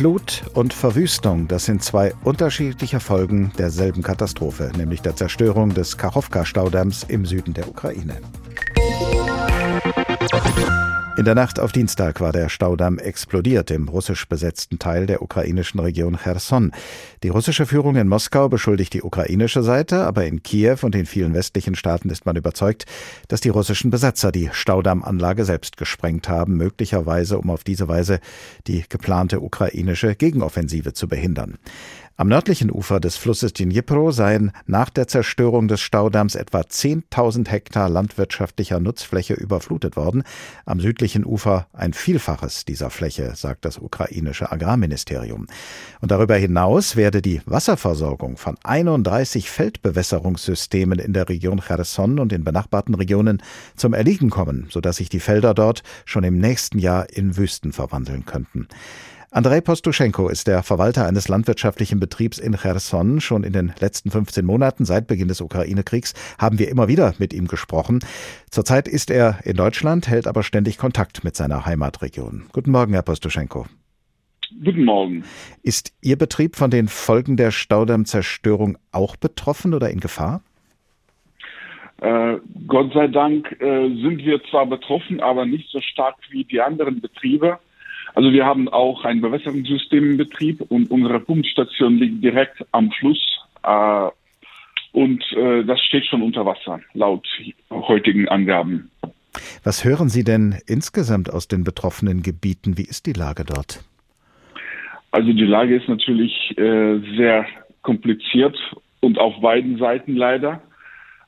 Flut und Verwüstung, das sind zwei unterschiedliche Folgen derselben Katastrophe, nämlich der Zerstörung des Kachowka-Staudamms im Süden der Ukraine. In der Nacht auf Dienstag war der Staudamm explodiert im russisch besetzten Teil der ukrainischen Region Cherson. Die russische Führung in Moskau beschuldigt die ukrainische Seite, aber in Kiew und in vielen westlichen Staaten ist man überzeugt, dass die russischen Besatzer die Staudammanlage selbst gesprengt haben, möglicherweise um auf diese Weise die geplante ukrainische Gegenoffensive zu behindern. Am nördlichen Ufer des Flusses Dnipro seien nach der Zerstörung des Staudamms etwa 10.000 Hektar landwirtschaftlicher Nutzfläche überflutet worden. Am südlichen Ufer ein Vielfaches dieser Fläche, sagt das ukrainische Agrarministerium. Und darüber hinaus werde die Wasserversorgung von 31 Feldbewässerungssystemen in der Region Cherson und in benachbarten Regionen zum Erliegen kommen, sodass sich die Felder dort schon im nächsten Jahr in Wüsten verwandeln könnten. Andrei Postuschenko ist der Verwalter eines landwirtschaftlichen Betriebs in Cherson. Schon in den letzten 15 Monaten seit Beginn des Ukraine-Kriegs haben wir immer wieder mit ihm gesprochen. Zurzeit ist er in Deutschland, hält aber ständig Kontakt mit seiner Heimatregion. Guten Morgen, Herr Postuschenko. Guten Morgen. Ist Ihr Betrieb von den Folgen der Staudammzerstörung auch betroffen oder in Gefahr? Äh, Gott sei Dank äh, sind wir zwar betroffen, aber nicht so stark wie die anderen Betriebe. Also wir haben auch ein Bewässerungssystem im Betrieb und unsere Pumpstation liegt direkt am Fluss. Äh, und äh, das steht schon unter Wasser, laut heutigen Angaben. Was hören Sie denn insgesamt aus den betroffenen Gebieten? Wie ist die Lage dort? Also die Lage ist natürlich äh, sehr kompliziert und auf beiden Seiten leider.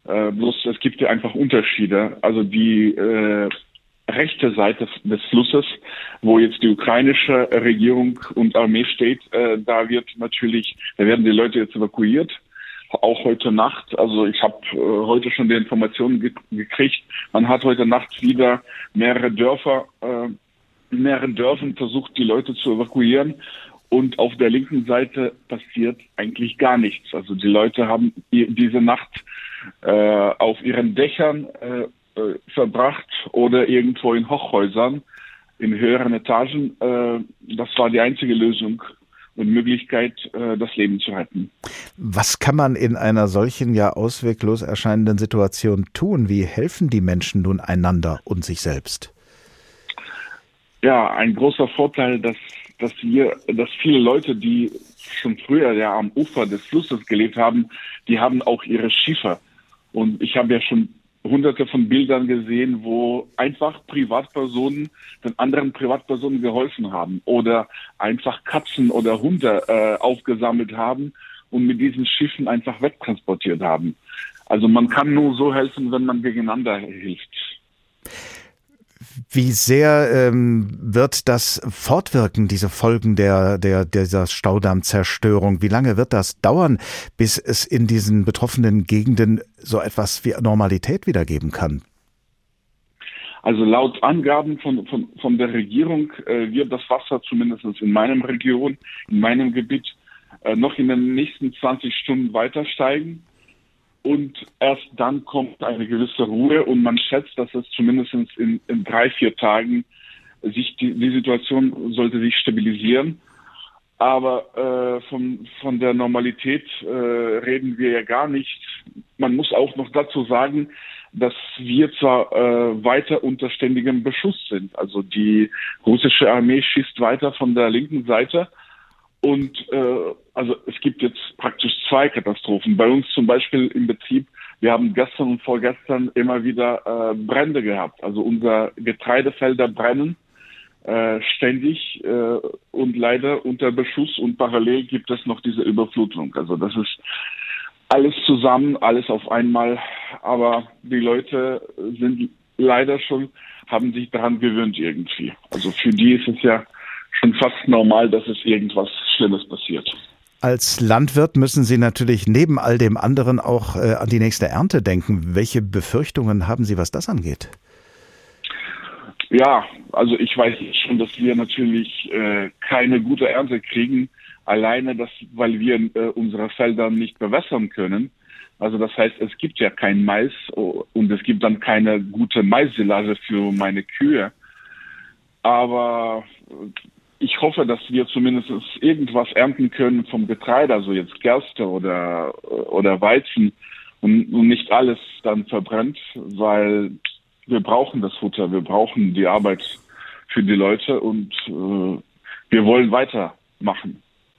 Äh, bloß es gibt ja einfach Unterschiede. Also die äh, rechte Seite des Flusses, wo jetzt die ukrainische Regierung und Armee steht, äh, da wird natürlich, da werden die Leute jetzt evakuiert. Auch heute Nacht, also ich habe äh, heute schon die Informationen ge gekriegt, man hat heute Nacht wieder mehrere Dörfer, äh, mehreren Dörfern versucht, die Leute zu evakuieren. Und auf der linken Seite passiert eigentlich gar nichts. Also die Leute haben diese Nacht äh, auf ihren Dächern äh, äh, verbracht oder irgendwo in Hochhäusern in höheren Etagen. Äh, das war die einzige Lösung und Möglichkeit, äh, das Leben zu retten. Was kann man in einer solchen ja ausweglos erscheinenden Situation tun? Wie helfen die Menschen nun einander und sich selbst? Ja, ein großer Vorteil, dass, dass wir, dass viele Leute, die schon früher ja am Ufer des Flusses gelebt haben, die haben auch ihre Schiffe. Und ich habe ja schon hunderte von Bildern gesehen, wo einfach Privatpersonen den anderen Privatpersonen geholfen haben oder einfach Katzen oder Hunde äh, aufgesammelt haben und mit diesen Schiffen einfach wegtransportiert haben. Also man kann nur so helfen, wenn man gegeneinander hilft. Wie sehr ähm, wird das fortwirken, diese Folgen der, der, dieser Staudammzerstörung? Wie lange wird das dauern, bis es in diesen betroffenen Gegenden so etwas wie Normalität wiedergeben kann? Also laut Angaben von, von, von der Regierung äh, wird das Wasser zumindest in meinem Region, in meinem Gebiet, äh, noch in den nächsten 20 Stunden weiter steigen und erst dann kommt eine gewisse Ruhe und man schätzt, dass es zumindest in, in drei, vier Tagen sich die, die Situation sollte sich stabilisieren. Aber äh, von, von der Normalität äh, reden wir ja gar nicht. Man muss auch noch dazu sagen, dass wir zwar äh, weiter unter ständigem Beschuss sind. Also die russische Armee schießt weiter von der linken Seite und äh, also es gibt jetzt praktisch zwei Katastrophen. Bei uns zum Beispiel im Betrieb, wir haben gestern und vorgestern immer wieder äh, Brände gehabt. Also unser Getreidefelder brennen äh, ständig äh, und leider unter Beschuss und parallel gibt es noch diese Überflutung. Also das ist alles zusammen, alles auf einmal. Aber die Leute sind leider schon, haben sich daran gewöhnt irgendwie. Also für die ist es ja schon fast normal, dass es irgendwas Schlimmes passiert. Als Landwirt müssen Sie natürlich neben all dem anderen auch äh, an die nächste Ernte denken. Welche Befürchtungen haben Sie, was das angeht? Ja, also ich weiß schon, dass wir natürlich äh, keine gute Ernte kriegen, alleine das, weil wir äh, unsere Felder nicht bewässern können. Also das heißt, es gibt ja kein Mais und es gibt dann keine gute Maissilage für meine Kühe. Aber ich hoffe, dass wir zumindest irgendwas ernten können vom Getreide, also jetzt Gerste oder, oder Weizen und, und nicht alles dann verbrennt, weil wir brauchen das Futter, wir brauchen die Arbeit für die Leute und äh, wir wollen weitermachen.